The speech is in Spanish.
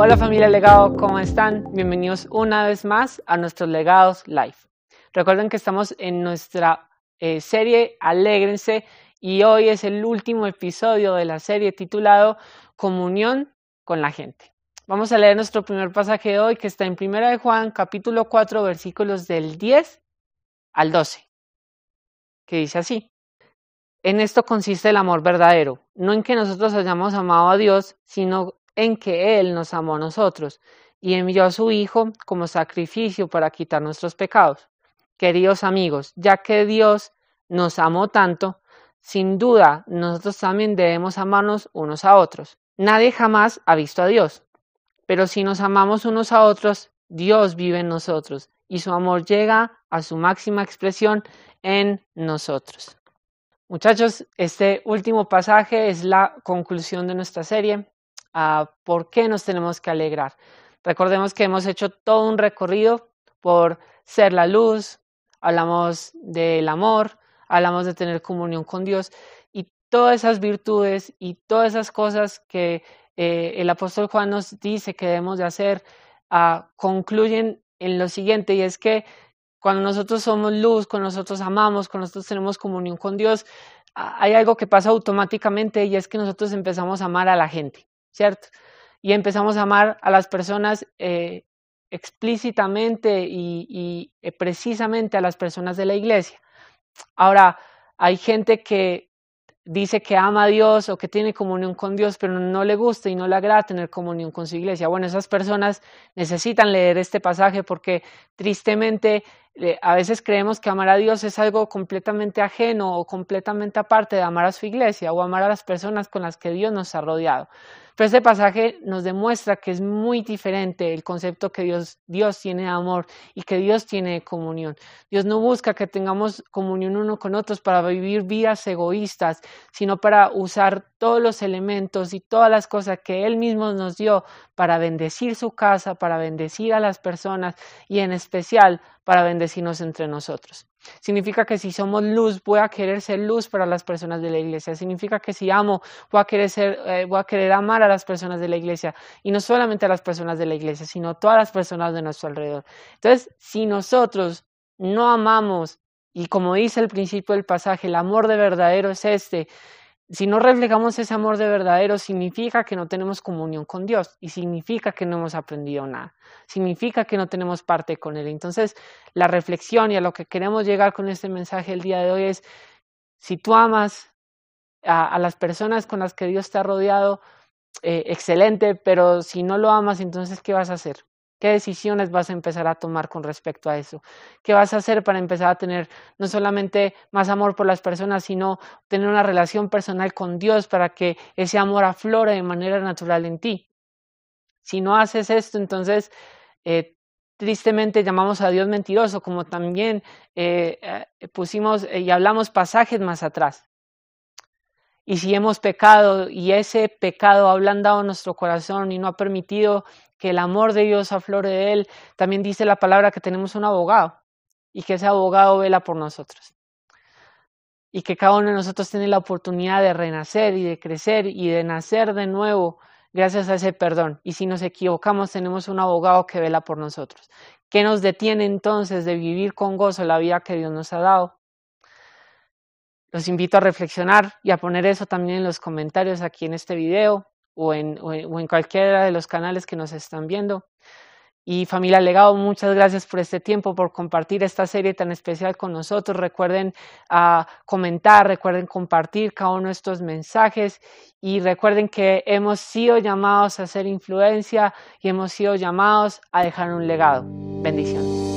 Hola familia Legado, ¿cómo están? Bienvenidos una vez más a nuestros Legados Live. Recuerden que estamos en nuestra eh, serie Alégrense y hoy es el último episodio de la serie titulado Comunión con la gente. Vamos a leer nuestro primer pasaje de hoy que está en 1 de Juan capítulo 4 versículos del 10 al 12, que dice así. En esto consiste el amor verdadero, no en que nosotros hayamos amado a Dios, sino en que Él nos amó a nosotros y envió a su Hijo como sacrificio para quitar nuestros pecados. Queridos amigos, ya que Dios nos amó tanto, sin duda nosotros también debemos amarnos unos a otros. Nadie jamás ha visto a Dios, pero si nos amamos unos a otros, Dios vive en nosotros y su amor llega a su máxima expresión en nosotros. Muchachos, este último pasaje es la conclusión de nuestra serie por qué nos tenemos que alegrar. Recordemos que hemos hecho todo un recorrido por ser la luz, hablamos del amor, hablamos de tener comunión con Dios y todas esas virtudes y todas esas cosas que eh, el apóstol Juan nos dice que debemos de hacer ah, concluyen en lo siguiente y es que cuando nosotros somos luz, cuando nosotros amamos, cuando nosotros tenemos comunión con Dios, ah, hay algo que pasa automáticamente y es que nosotros empezamos a amar a la gente. ¿Cierto? Y empezamos a amar a las personas eh, explícitamente y, eh, precisamente a las personas de la iglesia. Ahora, hay gente que dice que ama a Dios o que tiene comunión con Dios, pero no le gusta y no le agrada tener comunión con su iglesia. Bueno, esas personas necesitan leer este pasaje porque tristemente eh, a veces creemos que amar a Dios es algo completamente ajeno o completamente aparte de amar a su iglesia o amar a las personas con las que Dios nos ha rodeado. Pero este pasaje nos demuestra que es muy diferente el concepto que Dios, Dios tiene de amor y que Dios tiene de comunión. Dios no busca que tengamos comunión uno con otros para vivir vidas egoístas, sino para usar todos los elementos y todas las cosas que Él mismo nos dio para bendecir su casa, para bendecir a las personas y en especial para bendecirnos entre nosotros. Significa que si somos luz, voy a querer ser luz para las personas de la iglesia. Significa que si amo, voy a querer, ser, eh, voy a querer amar a las personas de la iglesia. Y no solamente a las personas de la iglesia, sino a todas las personas de nuestro alrededor. Entonces, si nosotros no amamos, y como dice el principio del pasaje, el amor de verdadero es este, si no reflejamos ese amor de verdadero, significa que no tenemos comunión con Dios y significa que no hemos aprendido nada, significa que no tenemos parte con Él. Entonces, la reflexión y a lo que queremos llegar con este mensaje el día de hoy es, si tú amas a, las personas con las que Dios te ha rodeado, eh, excelente, pero si no lo amas, entonces, ¿qué vas a hacer? ¿Qué decisiones vas a empezar a tomar con respecto a eso? ¿Qué vas a hacer para empezar a tener no solamente más amor por las personas, sino tener una relación personal con Dios para que ese amor aflore de manera natural en ti? Si no haces esto, entonces eh, tristemente llamamos a Dios mentiroso, como también eh, eh, pusimos y hablamos pasajes más atrás. Y si hemos pecado y ese pecado ha ablandado nuestro corazón y no ha permitido que el amor de Dios aflore de él, también dice la palabra que tenemos un abogado y que ese abogado vela por nosotros. Y que cada uno de nosotros tiene la oportunidad de renacer y de crecer y de nacer de nuevo gracias a ese perdón. Y si nos equivocamos, tenemos un abogado que vela por nosotros. ¿Qué nos detiene entonces de vivir con gozo la vida que Dios nos ha dado? Los invito a reflexionar y a poner eso también en los comentarios aquí en este video o en, o en, cualquiera de los canales que nos están viendo. Y familia Legado, muchas gracias por este tiempo, por compartir esta serie tan especial con nosotros. Recuerden uh, comentar, recuerden compartir cada uno de estos mensajes y recuerden que hemos sido llamados a hacer influencia y hemos sido llamados a dejar un legado. Bendiciones.